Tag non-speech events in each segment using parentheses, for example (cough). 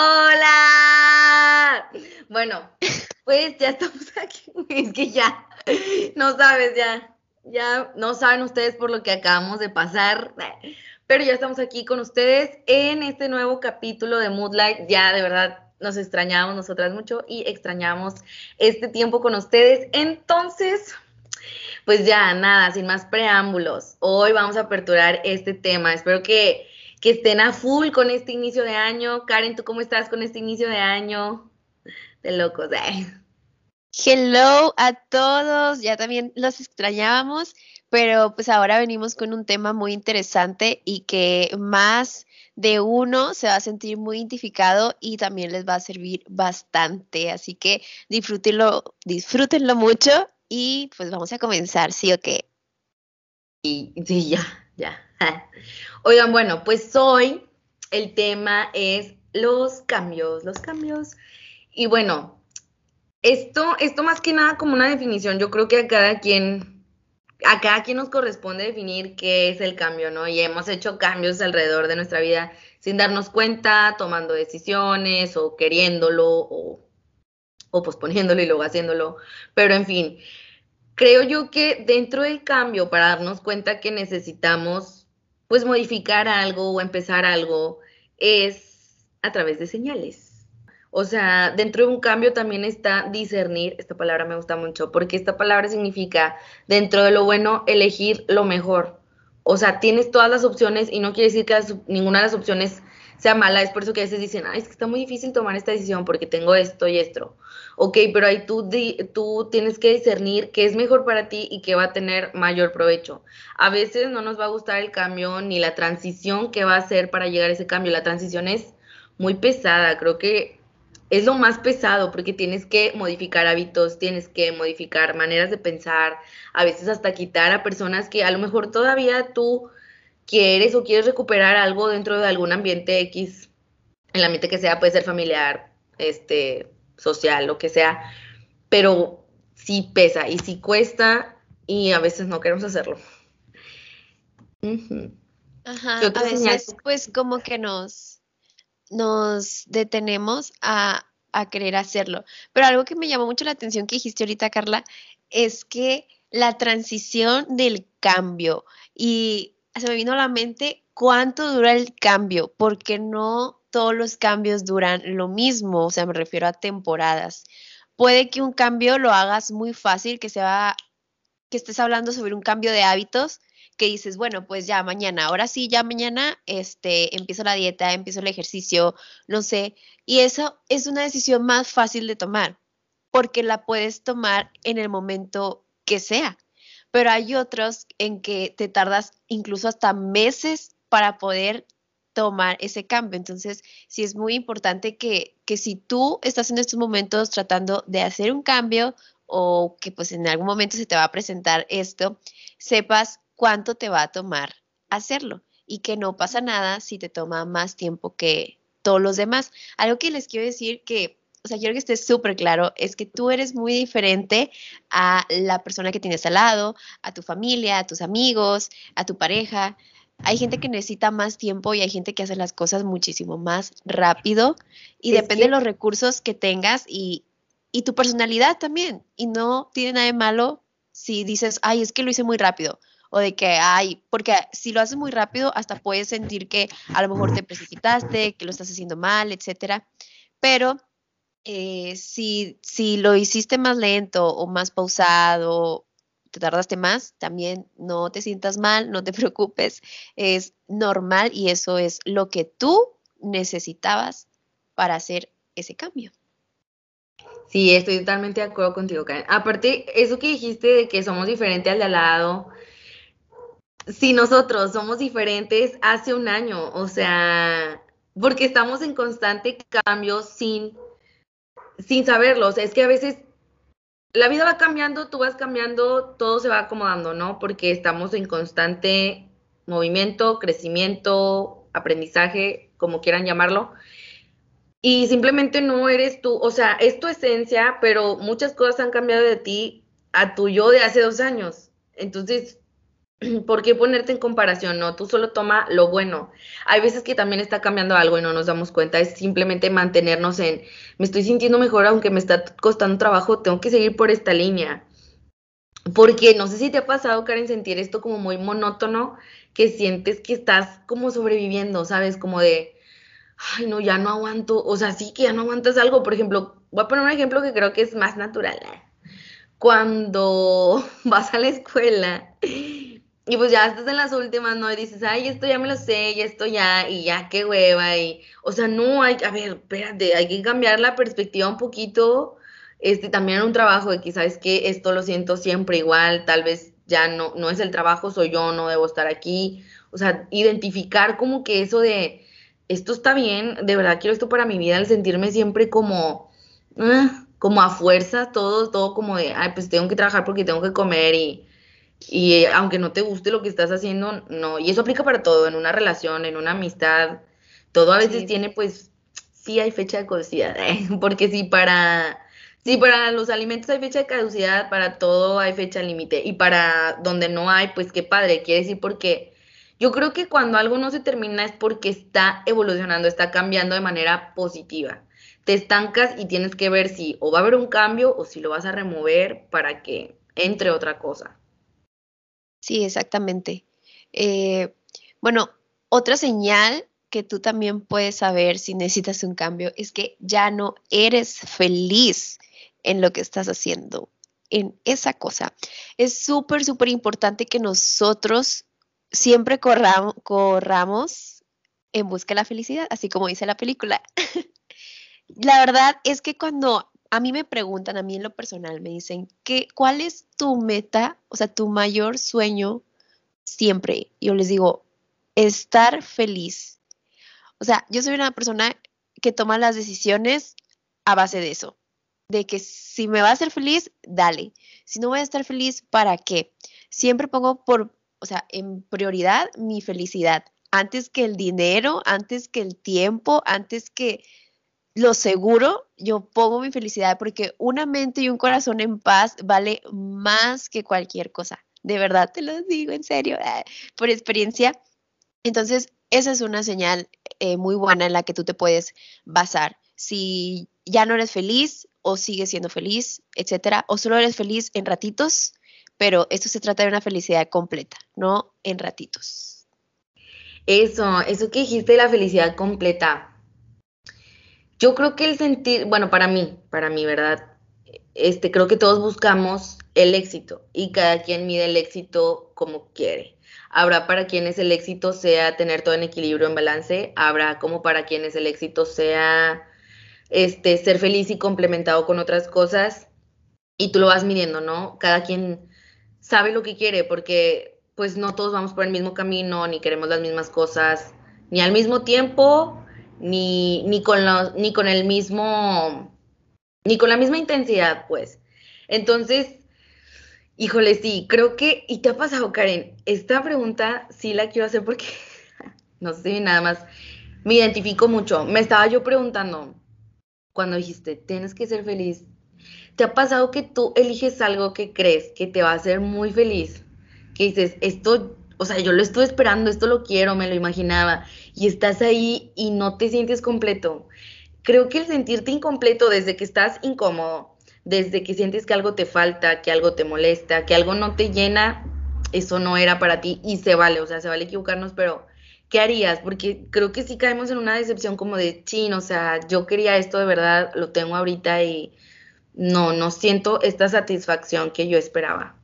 Hola. Bueno, pues ya estamos (laughs) aquí. Es que ya, no sabes, ya, ya no saben ustedes por lo que acabamos de pasar, pero ya estamos aquí con ustedes en este nuevo capítulo de Moodlight. Ya de verdad nos extrañamos nosotras mucho y extrañamos este tiempo con ustedes. Entonces, pues ya, nada, sin más preámbulos, hoy vamos a aperturar este tema. Espero que, que estén a full con este inicio de año. Karen, ¿tú cómo estás con este inicio de año? De locos, eh. Hello a todos, ya también los extrañábamos, pero pues ahora venimos con un tema muy interesante y que más de uno se va a sentir muy identificado y también les va a servir bastante. Así que disfrútenlo, disfrútenlo mucho y pues vamos a comenzar, ¿sí o qué? Sí, sí, ya, ya. (laughs) Oigan, bueno, pues hoy el tema es los cambios, los cambios. Y bueno, esto, esto más que nada como una definición, yo creo que a cada quien, a cada quien nos corresponde definir qué es el cambio, ¿no? Y hemos hecho cambios alrededor de nuestra vida sin darnos cuenta, tomando decisiones o queriéndolo o, o posponiéndolo y luego haciéndolo. Pero en fin, creo yo que dentro del cambio, para darnos cuenta que necesitamos pues modificar algo o empezar algo, es a través de señales. O sea, dentro de un cambio también está discernir, esta palabra me gusta mucho, porque esta palabra significa, dentro de lo bueno, elegir lo mejor. O sea, tienes todas las opciones y no quiere decir que ninguna de las opciones sea mala, es por eso que a veces dicen, Ay, es que está muy difícil tomar esta decisión porque tengo esto y esto. Ok, pero ahí tú, tú tienes que discernir qué es mejor para ti y qué va a tener mayor provecho. A veces no nos va a gustar el cambio ni la transición que va a hacer para llegar a ese cambio. La transición es muy pesada, creo que es lo más pesado porque tienes que modificar hábitos, tienes que modificar maneras de pensar, a veces hasta quitar a personas que a lo mejor todavía tú quieres o quieres recuperar algo dentro de algún ambiente X, el ambiente que sea, puede ser familiar, este, social, lo que sea, pero sí pesa y sí cuesta y a veces no queremos hacerlo. Ajá, a veces pues como que nos, nos detenemos a, a querer hacerlo. Pero algo que me llamó mucho la atención que dijiste ahorita, Carla, es que la transición del cambio y se me vino a la mente cuánto dura el cambio, porque no todos los cambios duran lo mismo, o sea, me refiero a temporadas. Puede que un cambio lo hagas muy fácil, que sea que estés hablando sobre un cambio de hábitos, que dices, bueno, pues ya mañana, ahora sí, ya mañana, este, empiezo la dieta, empiezo el ejercicio, no sé, y eso es una decisión más fácil de tomar, porque la puedes tomar en el momento que sea pero hay otros en que te tardas incluso hasta meses para poder tomar ese cambio. Entonces, sí es muy importante que, que si tú estás en estos momentos tratando de hacer un cambio o que pues en algún momento se te va a presentar esto, sepas cuánto te va a tomar hacerlo y que no pasa nada si te toma más tiempo que todos los demás. Algo que les quiero decir que o sea, quiero que esté súper claro, es que tú eres muy diferente a la persona que tienes al lado, a tu familia, a tus amigos, a tu pareja. Hay gente que necesita más tiempo y hay gente que hace las cosas muchísimo más rápido y depende de los recursos que tengas y, y tu personalidad también. Y no tiene nada de malo si dices, ay, es que lo hice muy rápido o de que, ay, porque si lo haces muy rápido, hasta puedes sentir que a lo mejor te precipitaste, que lo estás haciendo mal, etcétera. Pero eh, si, lo hiciste más lento o más pausado, te tardaste más, también no te sientas mal, no te (laughs) preocupes, es normal y eso es lo que tú necesitabas para hacer ese cambio. Sí, estoy totalmente de acuerdo contigo, Karen. Aparte, eso que dijiste de que somos diferentes al de al lado, si nosotros somos diferentes hace un año, o sea, porque estamos en constante cambio sin sin saberlo. O sea, es que a veces la vida va cambiando, tú vas cambiando, todo se va acomodando, ¿no? Porque estamos en constante movimiento, crecimiento, aprendizaje, como quieran llamarlo. Y simplemente no eres tú, o sea, es tu esencia, pero muchas cosas han cambiado de ti a tu yo de hace dos años. Entonces, (clears throat) ¿por qué ponerte en comparación? No, tú solo toma lo bueno. Hay veces que también está cambiando algo y no nos damos cuenta, es simplemente mantenernos en, me estoy sintiendo mejor aunque me está costando trabajo, tengo que seguir por esta línea. Porque no sé si te ha pasado, Karen, sentir esto como muy monótono, que sientes que estás como sobreviviendo, ¿sabes? Como de, ay, no, ya no aguanto, o sea, sí que ya no aguantas algo. Por ejemplo, voy a poner un ejemplo que creo que es más natural. ¿eh? Cuando (laughs) vas a la escuela y pues ya estás en las últimas, ¿no? Y dices, ay, esto ya me lo sé, y esto ya, y ya, qué hueva, y, o sea, no, hay, a ver, espérate, hay que cambiar la perspectiva un poquito, este, también un trabajo de que, ¿sabes que Esto lo siento siempre igual, tal vez ya no, no es el trabajo, soy yo, no debo estar aquí, o sea, identificar como que eso de, esto está bien, de verdad quiero esto para mi vida, el sentirme siempre como, ah, como a fuerza, todo, todo como de, ay, pues tengo que trabajar porque tengo que comer y y eh, aunque no te guste lo que estás haciendo, no. Y eso aplica para todo, en una relación, en una amistad. Todo a veces tiene, pues, sí hay fecha de caducidad, ¿eh? (laughs) porque si para, sí, para los alimentos hay fecha de caducidad, para todo hay fecha límite. Y para donde no hay, pues qué padre, quiere decir porque yo creo que cuando algo no se termina es porque está evolucionando, está cambiando de manera positiva. Te estancas y tienes que ver si o va a haber un cambio o si lo vas a remover para que entre otra cosa. Sí, exactamente. Eh, bueno, otra señal que tú también puedes saber si necesitas un cambio es que ya no eres feliz en lo que estás haciendo, en esa cosa. Es súper, súper importante que nosotros siempre corramos, corramos en busca de la felicidad, así como dice la película. (laughs) la verdad es que cuando a mí me preguntan, a mí en lo personal, me dicen, ¿qué, ¿cuál es tu meta, o sea, tu mayor sueño siempre? Yo les digo, estar feliz. O sea, yo soy una persona que toma las decisiones a base de eso, de que si me va a hacer feliz, dale. Si no voy a estar feliz, ¿para qué? Siempre pongo por, o sea, en prioridad mi felicidad, antes que el dinero, antes que el tiempo, antes que lo seguro, yo pongo mi felicidad porque una mente y un corazón en paz vale más que cualquier cosa. De verdad te lo digo en serio, eh, por experiencia. Entonces, esa es una señal eh, muy buena en la que tú te puedes basar. Si ya no eres feliz o sigues siendo feliz, etcétera, o solo eres feliz en ratitos, pero esto se trata de una felicidad completa, no en ratitos. Eso, eso que dijiste, la felicidad completa. Yo creo que el sentir, bueno, para mí, para mí, ¿verdad? Este, creo que todos buscamos el éxito y cada quien mide el éxito como quiere. Habrá para quienes el éxito sea tener todo en equilibrio, en balance. Habrá como para quienes el éxito sea este, ser feliz y complementado con otras cosas. Y tú lo vas midiendo, ¿no? Cada quien sabe lo que quiere porque pues no todos vamos por el mismo camino, ni queremos las mismas cosas, ni al mismo tiempo, ni, ni, con ni con el mismo, ni con la misma intensidad, pues. Entonces, híjole, sí, creo que, y te ha pasado, Karen, esta pregunta sí la quiero hacer porque, (laughs) no sé, nada más, me identifico mucho. Me estaba yo preguntando, cuando dijiste, tienes que ser feliz, ¿te ha pasado que tú eliges algo que crees que te va a hacer muy feliz? Que dices, esto o sea, yo lo estuve esperando, esto lo quiero, me lo imaginaba, y estás ahí y no te sientes completo. Creo que el sentirte incompleto desde que estás incómodo, desde que sientes que algo te falta, que algo te molesta, que algo no te llena, eso no era para ti y se vale, o sea, se vale equivocarnos, pero ¿qué harías? Porque creo que sí caemos en una decepción como de, chin, o sea, yo quería esto de verdad, lo tengo ahorita y no, no siento esta satisfacción que yo esperaba.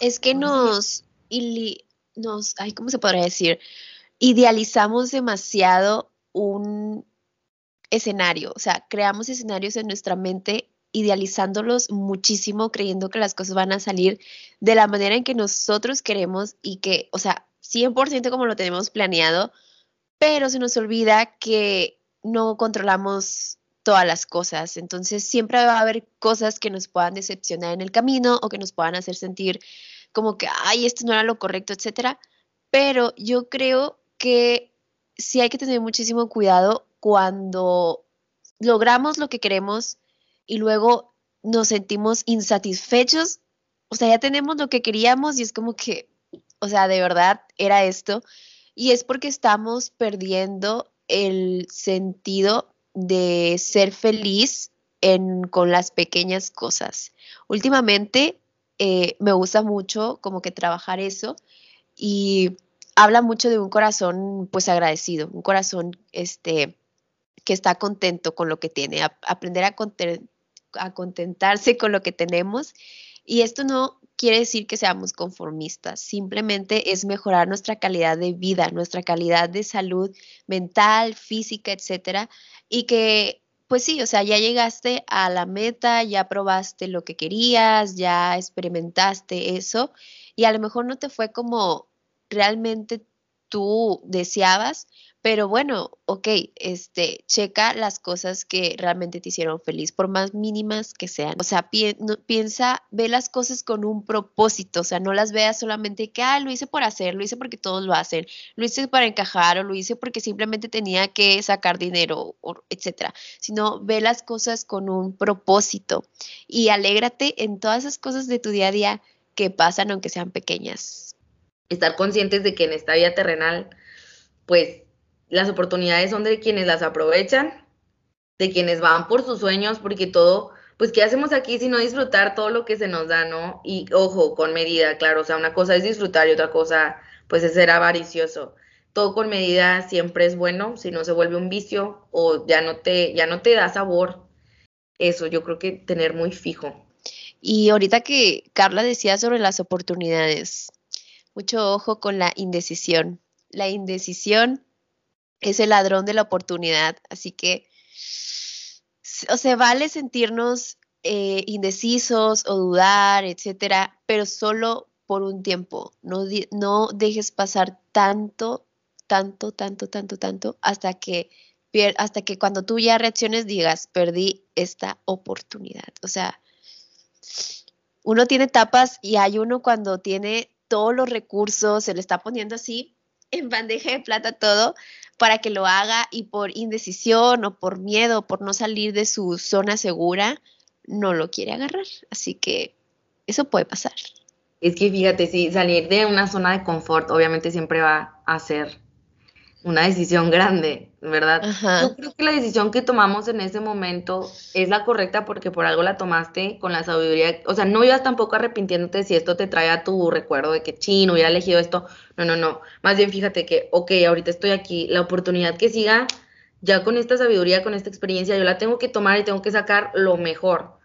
Es que nos, nos, ay, ¿cómo se podría decir? Idealizamos demasiado un escenario, o sea, creamos escenarios en nuestra mente idealizándolos muchísimo, creyendo que las cosas van a salir de la manera en que nosotros queremos y que, o sea, 100% como lo tenemos planeado, pero se nos olvida que no controlamos todas las cosas. Entonces, siempre va a haber cosas que nos puedan decepcionar en el camino o que nos puedan hacer sentir como que, ay, esto no era lo correcto, etcétera. Pero yo creo que sí hay que tener muchísimo cuidado cuando logramos lo que queremos y luego nos sentimos insatisfechos. O sea, ya tenemos lo que queríamos y es como que, o sea, de verdad era esto. Y es porque estamos perdiendo el sentido de ser feliz en, con las pequeñas cosas. Últimamente eh, me gusta mucho como que trabajar eso y habla mucho de un corazón pues agradecido, un corazón este que está contento con lo que tiene, aprender a, a contentarse con lo que tenemos. Y esto no quiere decir que seamos conformistas, simplemente es mejorar nuestra calidad de vida, nuestra calidad de salud mental, física, etcétera, y que pues sí, o sea, ya llegaste a la meta, ya probaste lo que querías, ya experimentaste eso y a lo mejor no te fue como realmente tú deseabas, pero bueno, ok, este, checa las cosas que realmente te hicieron feliz, por más mínimas que sean. O sea, piensa, ve las cosas con un propósito, o sea, no las veas solamente que, ah, lo hice por hacer, lo hice porque todos lo hacen, lo hice para encajar o lo hice porque simplemente tenía que sacar dinero, etcétera, sino ve las cosas con un propósito y alégrate en todas esas cosas de tu día a día que pasan, aunque sean pequeñas. Estar conscientes de que en esta vida terrenal, pues las oportunidades son de quienes las aprovechan, de quienes van por sus sueños, porque todo, pues, ¿qué hacemos aquí si no disfrutar todo lo que se nos da, no? Y ojo, con medida, claro, o sea, una cosa es disfrutar y otra cosa, pues, es ser avaricioso. Todo con medida siempre es bueno, si no se vuelve un vicio o ya no te, ya no te da sabor. Eso yo creo que tener muy fijo. Y ahorita que Carla decía sobre las oportunidades, mucho ojo con la indecisión. La indecisión es el ladrón de la oportunidad. Así que, o sea, vale sentirnos eh, indecisos o dudar, etcétera, pero solo por un tiempo. No, no dejes pasar tanto, tanto, tanto, tanto, tanto, hasta que, hasta que cuando tú ya reacciones digas, perdí esta oportunidad. O sea, uno tiene etapas y hay uno cuando tiene todos los recursos, se le está poniendo así en bandeja de plata todo, para que lo haga y por indecisión o por miedo, por no salir de su zona segura, no lo quiere agarrar. Así que eso puede pasar. Es que fíjate, si salir de una zona de confort obviamente siempre va a ser una decisión grande, ¿verdad? Yo creo que la decisión que tomamos en ese momento es la correcta porque por algo la tomaste con la sabiduría, o sea, no ibas tampoco arrepintiéndote si esto te trae a tu recuerdo de que chino hubiera elegido esto, no, no, no, más bien fíjate que, ok, ahorita estoy aquí, la oportunidad que siga, ya con esta sabiduría, con esta experiencia, yo la tengo que tomar y tengo que sacar lo mejor.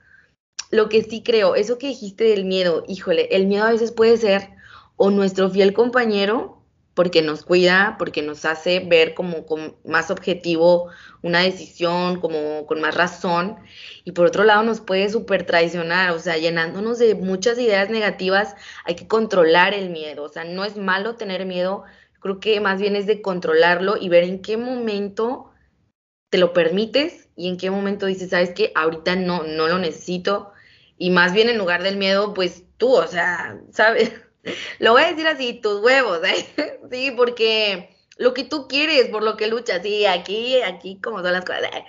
Lo que sí creo, eso que dijiste del miedo, híjole, el miedo a veces puede ser o nuestro fiel compañero, porque nos cuida, porque nos hace ver como con más objetivo una decisión, como con más razón, y por otro lado nos puede súper traicionar, o sea, llenándonos de muchas ideas negativas, hay que controlar el miedo, o sea, no es malo tener miedo, creo que más bien es de controlarlo y ver en qué momento te lo permites y en qué momento dices, sabes que ahorita no, no lo necesito, y más bien en lugar del miedo, pues tú, o sea, (laughs) sabes (laughs) lo voy a decir así, tus huevos, ¿eh? (laughs) Sí, porque lo que tú quieres, por lo que luchas, sí, aquí, aquí como son las cosas. ¿eh?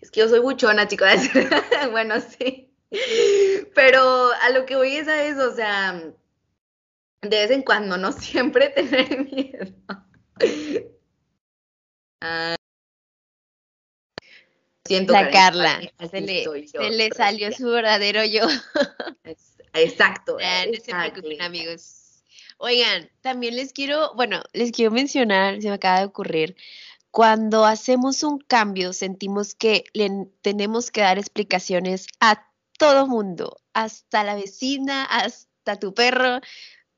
Es que yo soy buchona, chicos. (laughs) bueno, sí. Pero a lo que voy es a eso, o sea, de vez en cuando, no siempre tener miedo. Ah, siento la Carla, se le, se le salió su verdadero yo. (laughs) Exacto. no se preocupen, amigos. Oigan, también les quiero, bueno, les quiero mencionar, se me acaba de ocurrir, cuando hacemos un cambio sentimos que le tenemos que dar explicaciones a todo mundo, hasta la vecina, hasta tu perro.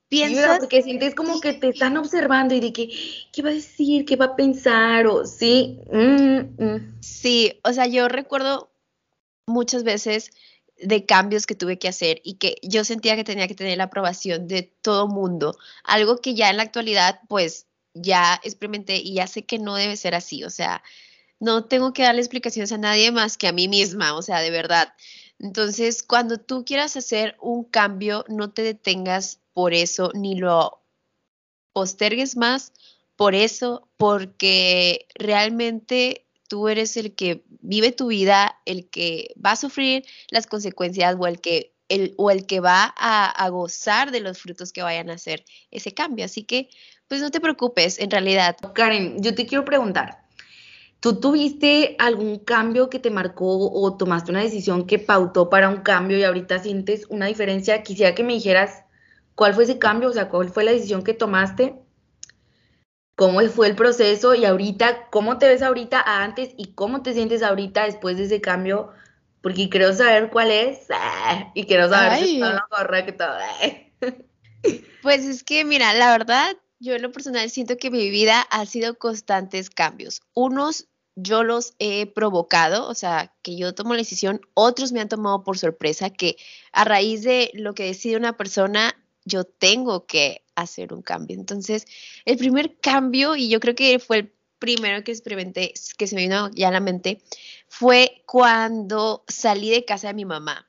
Piensas porque sientes como que te están observando y de que, ¿qué va a decir? ¿Qué va a pensar? O sí. Mm, mm. Sí, o sea, yo recuerdo muchas veces de cambios que tuve que hacer y que yo sentía que tenía que tener la aprobación de todo mundo, algo que ya en la actualidad pues ya experimenté y ya sé que no debe ser así, o sea, no tengo que darle explicaciones a nadie más que a mí misma, o sea, de verdad. Entonces, cuando tú quieras hacer un cambio, no te detengas por eso, ni lo postergues más por eso, porque realmente tú eres el que vive tu vida, el que va a sufrir las consecuencias o el que el, o el que va a, a, gozar de los frutos que vayan a hacer ese cambio. Así que, pues no te preocupes, en realidad. Karen, yo te quiero preguntar, ¿tú tuviste algún cambio que te marcó o tomaste una decisión que pautó para un cambio y ahorita sientes una diferencia? Quisiera que me dijeras cuál fue ese cambio, o sea, cuál fue la decisión que tomaste, cómo fue el proceso y ahorita, cómo te ves ahorita antes y cómo te sientes ahorita después de ese cambio porque quiero saber cuál es y quiero saber si está lo correcto. Pues es que, mira, la verdad, yo en lo personal siento que mi vida ha sido constantes cambios. Unos yo los he provocado, o sea, que yo tomo la decisión, otros me han tomado por sorpresa, que a raíz de lo que decide una persona, yo tengo que hacer un cambio. Entonces, el primer cambio, y yo creo que fue el primero que experimenté, que se me vino ya a la mente, fue cuando salí de casa de mi mamá.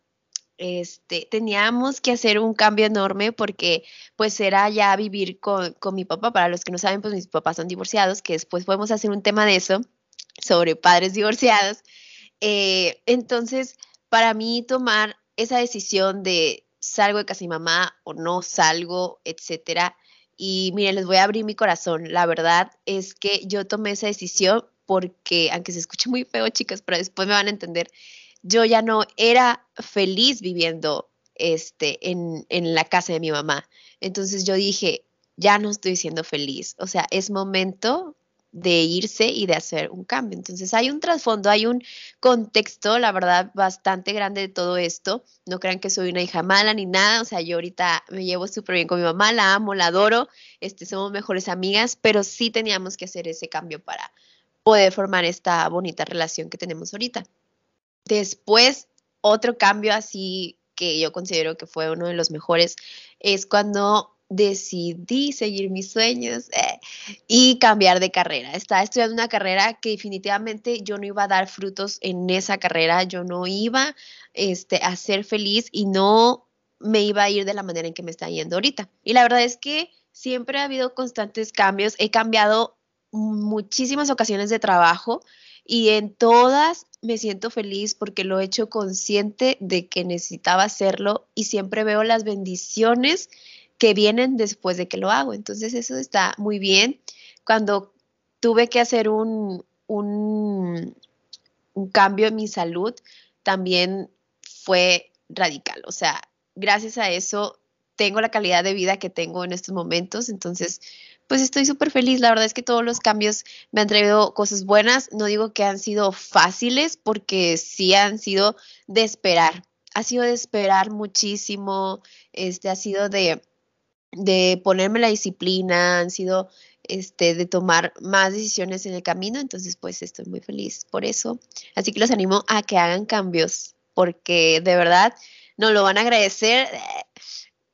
Este, teníamos que hacer un cambio enorme porque pues era ya vivir con, mi papá. Para los que no saben, pues mis papás son divorciados, que después podemos hacer un tema de eso, sobre padres divorciados. Eh, entonces, para mí tomar esa decisión de salgo de casa mi mamá o no salgo, etcétera. Y miren, les voy a abrir mi corazón. La verdad es que yo tomé esa decisión porque, aunque se escuche muy feo, chicas, pero después me van a entender, yo ya no era feliz viviendo este, en, en la casa de mi mamá. Entonces yo dije, ya no estoy siendo feliz. O sea, es momento de irse y de hacer un cambio. Entonces hay un trasfondo, hay un contexto, la verdad, bastante grande de todo esto. No crean que soy una hija mala ni nada, o sea, yo ahorita me llevo súper bien con mi mamá, la amo, la adoro, este, somos mejores amigas, pero sí teníamos que hacer ese cambio para, poder formar esta bonita relación que tenemos ahorita. Después, otro cambio así que yo considero que fue uno de los mejores es cuando decidí seguir mis sueños eh, y cambiar de carrera. Estaba estudiando una carrera que definitivamente yo no iba a dar frutos en esa carrera, yo no iba este, a ser feliz y no me iba a ir de la manera en que me está yendo ahorita. Y la verdad es que siempre ha habido constantes cambios, he cambiado muchísimas ocasiones de trabajo y en todas me siento feliz porque lo he hecho consciente de que necesitaba hacerlo y siempre veo las bendiciones que vienen después de que lo hago. Entonces eso está muy bien. Cuando tuve que hacer un, un, un cambio en mi salud, también fue radical. O sea, gracias a eso tengo la calidad de vida que tengo en estos momentos. Entonces, pues estoy súper feliz. La verdad es que todos los cambios me han traído cosas buenas. No digo que han sido fáciles porque sí han sido de esperar. Ha sido de esperar muchísimo. Este ha sido de, de ponerme la disciplina, han sido este, de tomar más decisiones en el camino. Entonces, pues estoy muy feliz por eso. Así que los animo a que hagan cambios porque de verdad no lo van a agradecer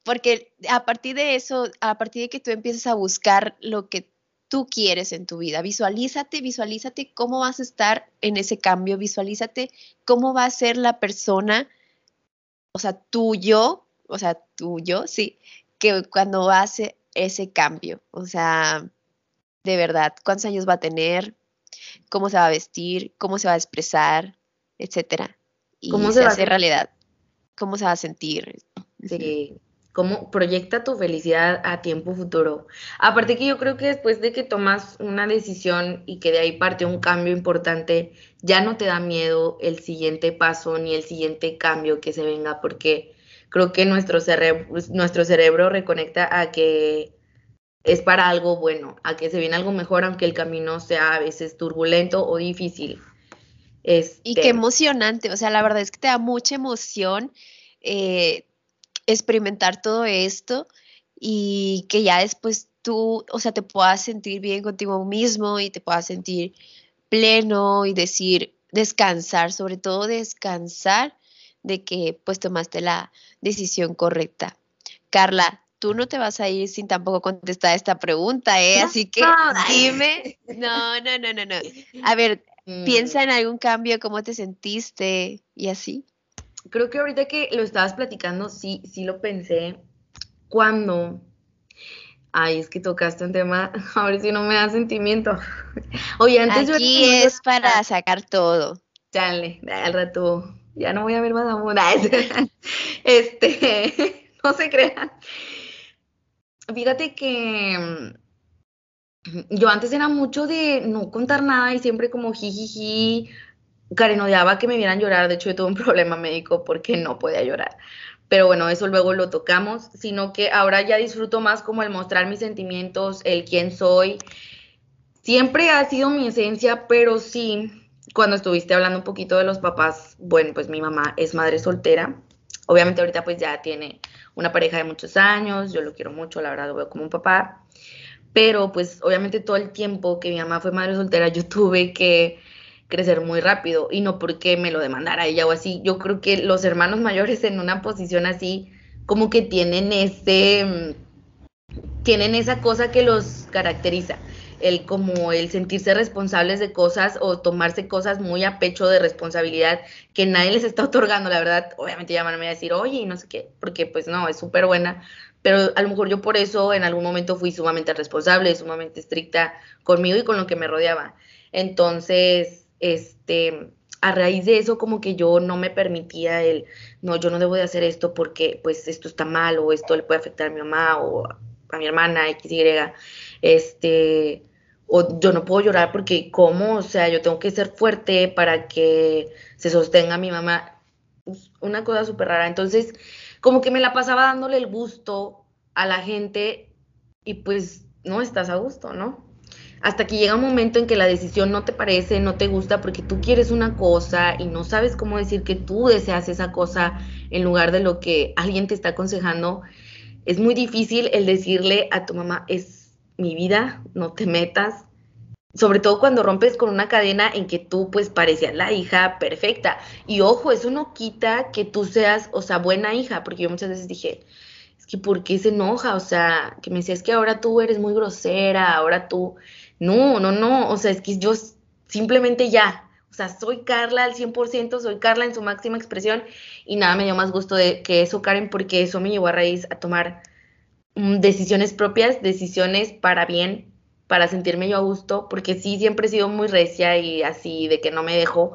porque a partir de eso, a partir de que tú empieces a buscar lo que tú quieres en tu vida, visualízate, visualízate cómo vas a estar en ese cambio, visualízate cómo va a ser la persona, o sea, tuyo, o sea, tuyo, sí, que cuando hace ese cambio, o sea, de verdad, cuántos años va a tener, cómo se va a vestir, cómo se va a expresar, etcétera. Y ¿Cómo se, va a hacer realidad, cómo se va a sentir. Sí cómo proyecta tu felicidad a tiempo futuro. Aparte que yo creo que después de que tomas una decisión y que de ahí parte un cambio importante, ya no te da miedo el siguiente paso ni el siguiente cambio que se venga, porque creo que nuestro cerebro, nuestro cerebro reconecta a que es para algo bueno, a que se viene algo mejor, aunque el camino sea a veces turbulento o difícil. Este... Y qué emocionante, o sea, la verdad es que te da mucha emoción. Eh, experimentar todo esto y que ya después tú, o sea, te puedas sentir bien contigo mismo y te puedas sentir pleno y decir, descansar, sobre todo descansar de que pues tomaste la decisión correcta. Carla, tú no te vas a ir sin tampoco contestar esta pregunta, ¿eh? Así que dime, no, no, no, no, no. A ver, (laughs) piensa en algún cambio, cómo te sentiste y así creo que ahorita que lo estabas platicando, sí, sí lo pensé cuando... Ay, es que tocaste un tema, a ver si no me da sentimiento. (laughs) Oye, antes Aquí es para sacar todo. Dale, al rato ya no voy a ver Badabun. (laughs) Este, (laughs) no se crean. Fíjate que mm, yo antes era mucho de no contar nada y siempre como jijiji. Karen odiaba que me vieran llorar. De hecho, yo tuve un (laughs) problema médico porque no podía llorar. Pero bueno, eso luego lo tocamos, sino que ahora ya disfruto más como el mostrar mis sentimientos, el quién soy. Siempre ha sido mi esencia, pero sí, cuando estuviste hablando un poquito de los papás, bueno, pues mi mamá es madre soltera. Obviamente ahorita pues ya tiene una pareja de muchos años, yo lo quiero mucho, la verdad lo veo como un papá, pero pues obviamente todo el tiempo que mi mamá fue madre soltera yo tuve que crecer muy rápido y no porque me lo demandara ella o así, yo creo que los hermanos mayores en una posición así como que tienen ese tienen esa cosa que los caracteriza el como el sentirse responsables de cosas o tomarse cosas muy a pecho de responsabilidad que nadie les está otorgando, la verdad, obviamente van a decir, oye, no sé qué, porque pues no, es súper buena, pero a lo mejor yo por eso en algún momento fui sumamente responsable, sumamente estricta conmigo y con lo que me rodeaba. Entonces, este, a raíz de eso como que yo no me permitía el, no, yo no debo de hacer esto porque pues esto está mal o esto le puede afectar a mi mamá o a mi hermana, X, Y este, o yo no puedo llorar porque cómo, o sea, yo tengo que ser fuerte para que se sostenga mi mamá. Una cosa súper rara. Entonces, como que me la pasaba dándole el gusto a la gente y pues no estás a gusto, ¿no? Hasta que llega un momento en que la decisión no te parece, no te gusta porque tú quieres una cosa y no sabes cómo decir que tú deseas esa cosa en lugar de lo que alguien te está aconsejando. Es muy difícil el decirle a tu mamá, es mi vida, no te metas. Sobre todo cuando rompes con una cadena en que tú pues parecías la hija perfecta. Y ojo, eso no quita que tú seas, o sea, buena hija, porque yo muchas veces dije, es que ¿por qué se enoja? O sea, que me decía, es que ahora tú eres muy grosera, ahora tú... No, no, no, o sea, es que yo simplemente ya, o sea, soy Carla al 100%, soy Carla en su máxima expresión y nada me dio más gusto de que eso, Karen, porque eso me llevó a raíz a tomar Mm, decisiones propias, decisiones para bien, para sentirme yo a gusto, porque sí, siempre he sido muy recia y así de que no me dejo,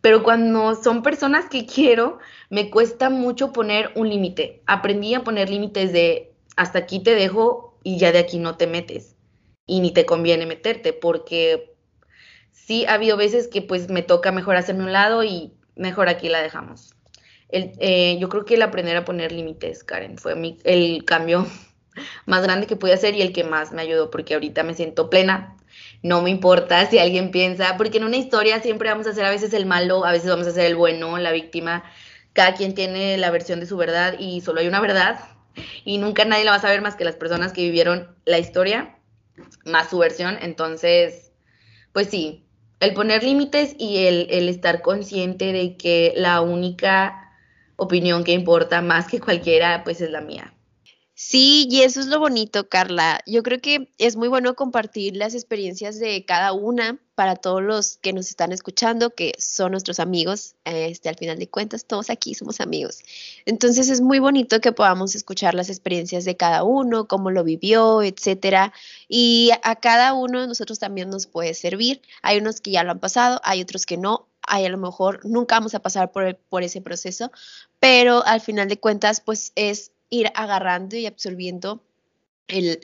pero cuando son personas que quiero, me cuesta mucho poner un límite. Aprendí a poner límites de hasta aquí te dejo y ya de aquí no te metes y ni te conviene meterte, porque sí ha habido veces que pues me toca mejor hacerme un lado y mejor aquí la dejamos. Eh, yo creo que el aprender a poner límites, Karen, fue mi, el cambio (laughs) más grande que pude hacer y el que más me ayudó, porque ahorita me siento plena. No me importa si alguien piensa, porque en una historia siempre vamos a ser a veces el malo, a veces vamos a ser el bueno, la víctima. Cada quien tiene la versión de su verdad y solo hay una verdad. Y nunca nadie la va a saber más que las personas que vivieron la historia, más su versión. Entonces, pues sí, el poner límites y el, el estar consciente de que la única opinión que importa más que cualquiera, pues es la mía. Sí, y eso es lo bonito, Carla. Yo creo que es muy bueno compartir las experiencias de cada una para todos los que nos están escuchando, que son nuestros amigos. Este, al final de cuentas, todos aquí somos amigos. Entonces es muy bonito que podamos escuchar las experiencias de cada uno, cómo lo vivió, etcétera. Y a cada uno de nosotros también nos puede servir. Hay unos que ya lo han pasado, hay otros que no, hay a lo mejor nunca vamos a pasar por ese proceso, pero al final de cuentas, pues es ir agarrando y absorbiendo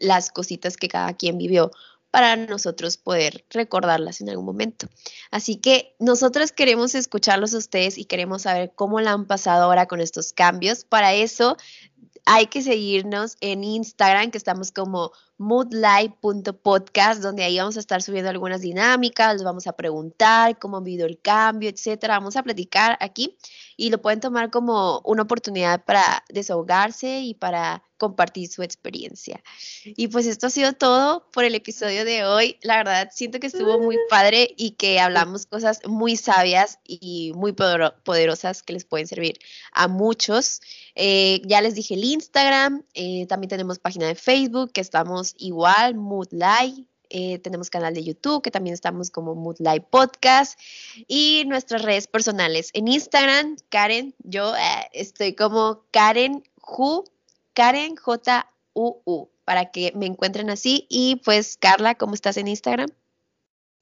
las cositas que cada quien vivió para nosotros poder recordarlas en algún momento. Así que nosotros queremos escucharlos a ustedes y queremos saber cómo la han pasado ahora con estos cambios. Para eso hay que seguirnos en Instagram, que estamos como moodlight.podcast, donde ahí vamos a estar subiendo algunas dinámicas, les vamos a preguntar cómo han vivido el cambio, etcétera. Vamos a platicar aquí y lo pueden tomar como una oportunidad para desahogarse y para compartir su experiencia. Y pues esto ha sido todo por el episodio de hoy. La verdad, siento que estuvo muy padre y que hablamos cosas muy sabias y muy poderosas que les pueden servir a muchos. Eh, ya les dije el Instagram, eh, también tenemos página de Facebook que estamos igual, Moodlight. Eh, tenemos canal de YouTube que también estamos como Moodlight Podcast y nuestras redes personales. En Instagram, Karen, yo estoy como Karen Hu Karen J-U-U, para que me encuentren así. Y pues, Carla, ¿cómo estás en Instagram?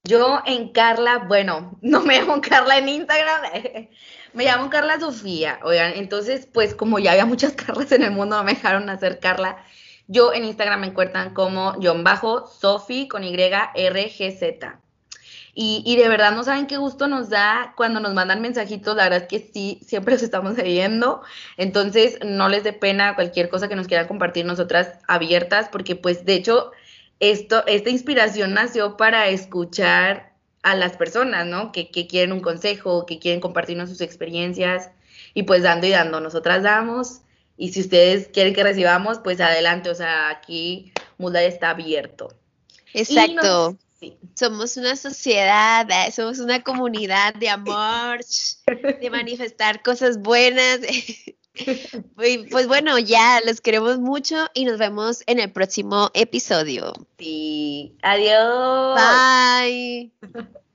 Yo en Carla, bueno, (laughs) no me llamo Carla en Instagram, (laughs) me llamo Carla Sofía. Oigan, entonces, pues como ya había muchas (laughs) Carlas en el mundo, no me dejaron hacer Carla. Yo en Instagram me encuentran como John Bajo, Sofi con Y, R, G, Z. Y, y, de verdad no saben qué gusto nos da cuando nos mandan mensajitos, la verdad es que sí, siempre los estamos leyendo, entonces no les dé pena cualquier cosa que nos quieran compartir nosotras abiertas, porque pues de hecho esto, esta inspiración nació para escuchar a las personas, ¿no? Que, que quieren un consejo, que quieren compartirnos sus experiencias y pues dando y dando, nosotras damos y si ustedes quieren que recibamos, pues adelante, o sea, aquí Muda está abierto. Exacto. Somos una sociedad, eh, somos una comunidad de amor, de manifestar cosas buenas. (laughs) Pues bueno, ya los queremos mucho y nos vemos en el próximo episodio. Sí, adiós. Bye. (laughs)